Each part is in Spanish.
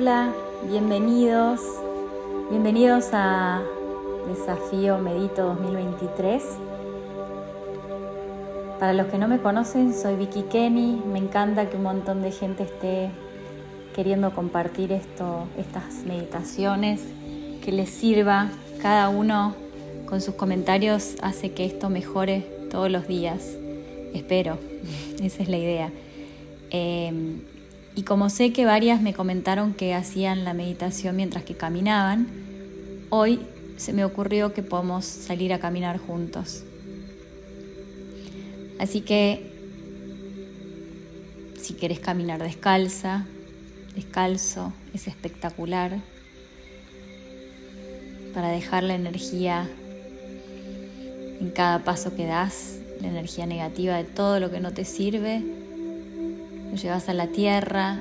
Hola, bienvenidos. Bienvenidos a Desafío Medito 2023. Para los que no me conocen, soy Vicky Kenny. Me encanta que un montón de gente esté queriendo compartir esto, estas meditaciones, que les sirva. Cada uno con sus comentarios hace que esto mejore todos los días. Espero, esa es la idea. Eh, y como sé que varias me comentaron que hacían la meditación mientras que caminaban, hoy se me ocurrió que podemos salir a caminar juntos. Así que si quieres caminar descalza, descalzo, es espectacular para dejar la energía en cada paso que das, la energía negativa de todo lo que no te sirve, llevas a la tierra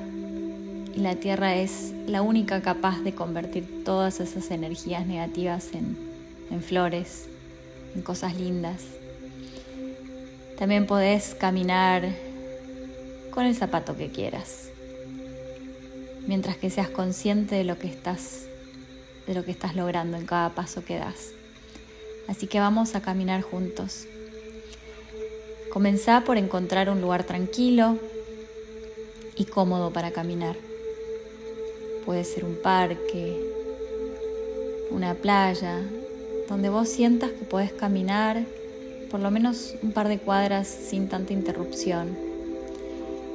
y la tierra es la única capaz de convertir todas esas energías negativas en, flores, en cosas lindas. También podés caminar con el zapato que quieras, mientras que seas consciente de lo que estás, de lo que estás logrando en cada paso que das. Así que vamos a caminar juntos. Comenzá por encontrar un lugar tranquilo, y cómodo para caminar. Puede ser un parque, una playa, donde vos sientas que podés caminar por lo menos un par de cuadras sin tanta interrupción.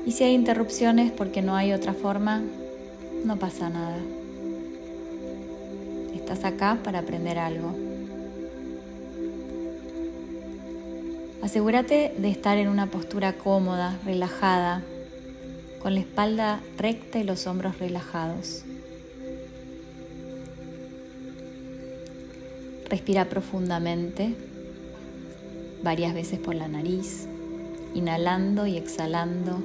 Y si hay interrupciones porque no hay otra forma, no pasa nada. Estás acá para aprender algo. Asegúrate de estar en una postura cómoda, relajada, con la espalda recta y los hombros relajados. Respira profundamente varias veces por la nariz, inhalando y exhalando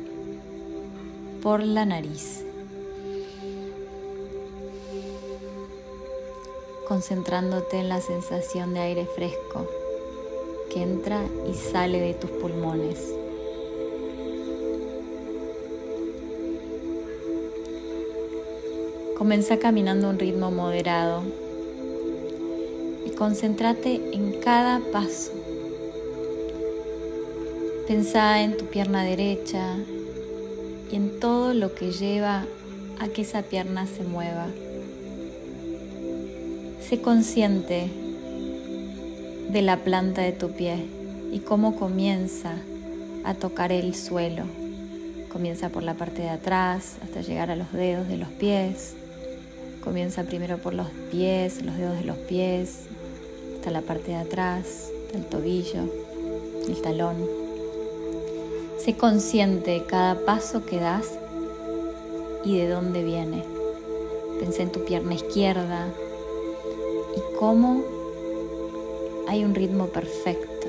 por la nariz. Concentrándote en la sensación de aire fresco que entra y sale de tus pulmones. Comienza caminando a un ritmo moderado y concéntrate en cada paso. Pensá en tu pierna derecha y en todo lo que lleva a que esa pierna se mueva. Sé consciente de la planta de tu pie y cómo comienza a tocar el suelo. Comienza por la parte de atrás hasta llegar a los dedos de los pies Comienza primero por los pies, los dedos de los pies, hasta la parte de atrás, del tobillo, el talón. Sé consciente de cada paso que das y de dónde viene. Pensé en tu pierna izquierda y cómo hay un ritmo perfecto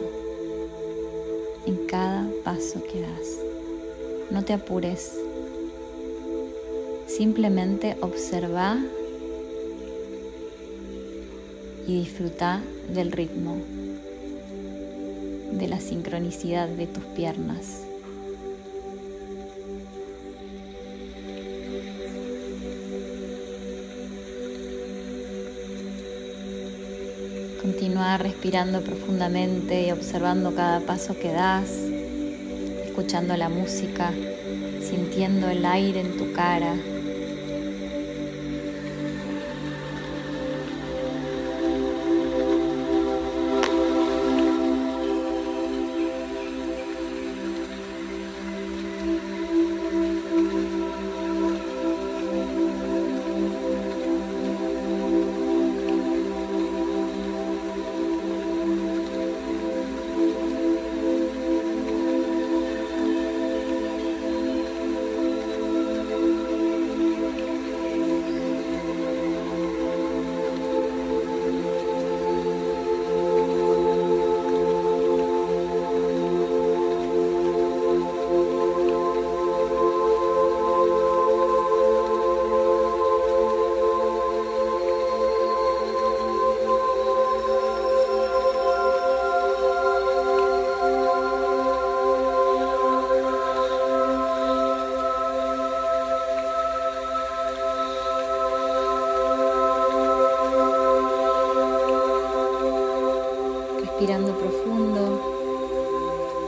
en cada paso que das. No te apures. Simplemente observa y disfruta del ritmo, de la sincronicidad de tus piernas. Continúa respirando profundamente y observando cada paso que das, escuchando la música, sintiendo el aire en tu cara,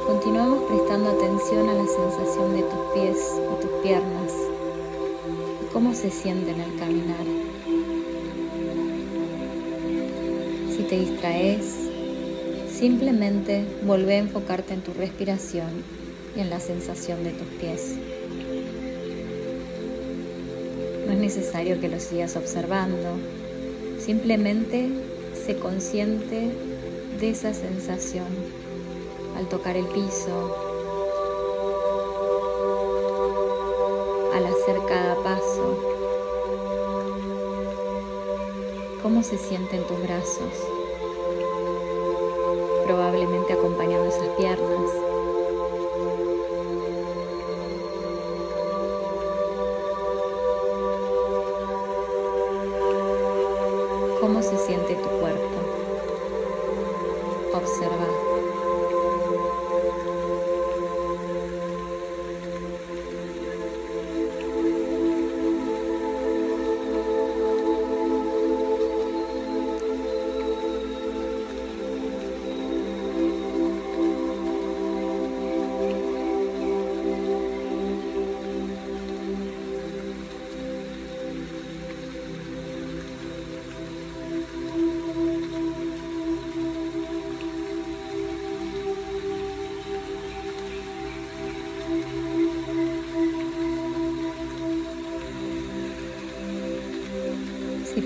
Continuamos prestando atención a la sensación de tus pies y tus piernas y cómo se sienten al caminar. Si te distraes, simplemente vuelve a enfocarte en tu respiración y en la sensación de tus pies. No es necesario que lo sigas observando, simplemente sé consciente de esa sensación al tocar el piso, al hacer cada paso, cómo se sienten tus brazos, probablemente acompañando esas piernas. cómo se siente tu cuerpo. Observa.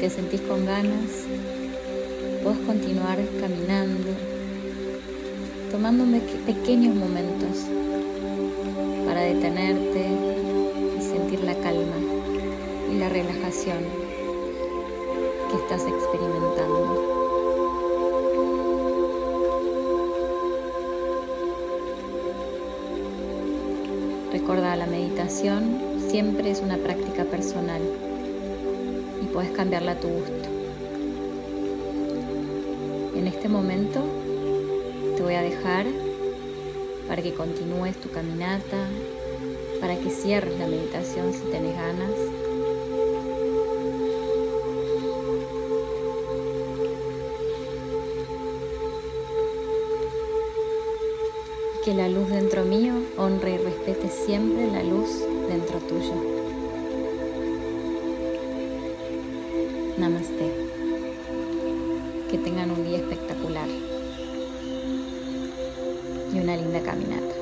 Te sentís con ganas, puedes continuar caminando, tomando pequeños momentos para detenerte y sentir la calma y la relajación que estás experimentando. Recuerda, la meditación siempre es una práctica personal puedes cambiarla a tu gusto. En este momento te voy a dejar para que continúes tu caminata, para que cierres la meditación si tienes ganas. que la luz dentro mío honre y respete siempre la luz dentro tuyo. Namaste. Que tengan un día espectacular y una linda caminata.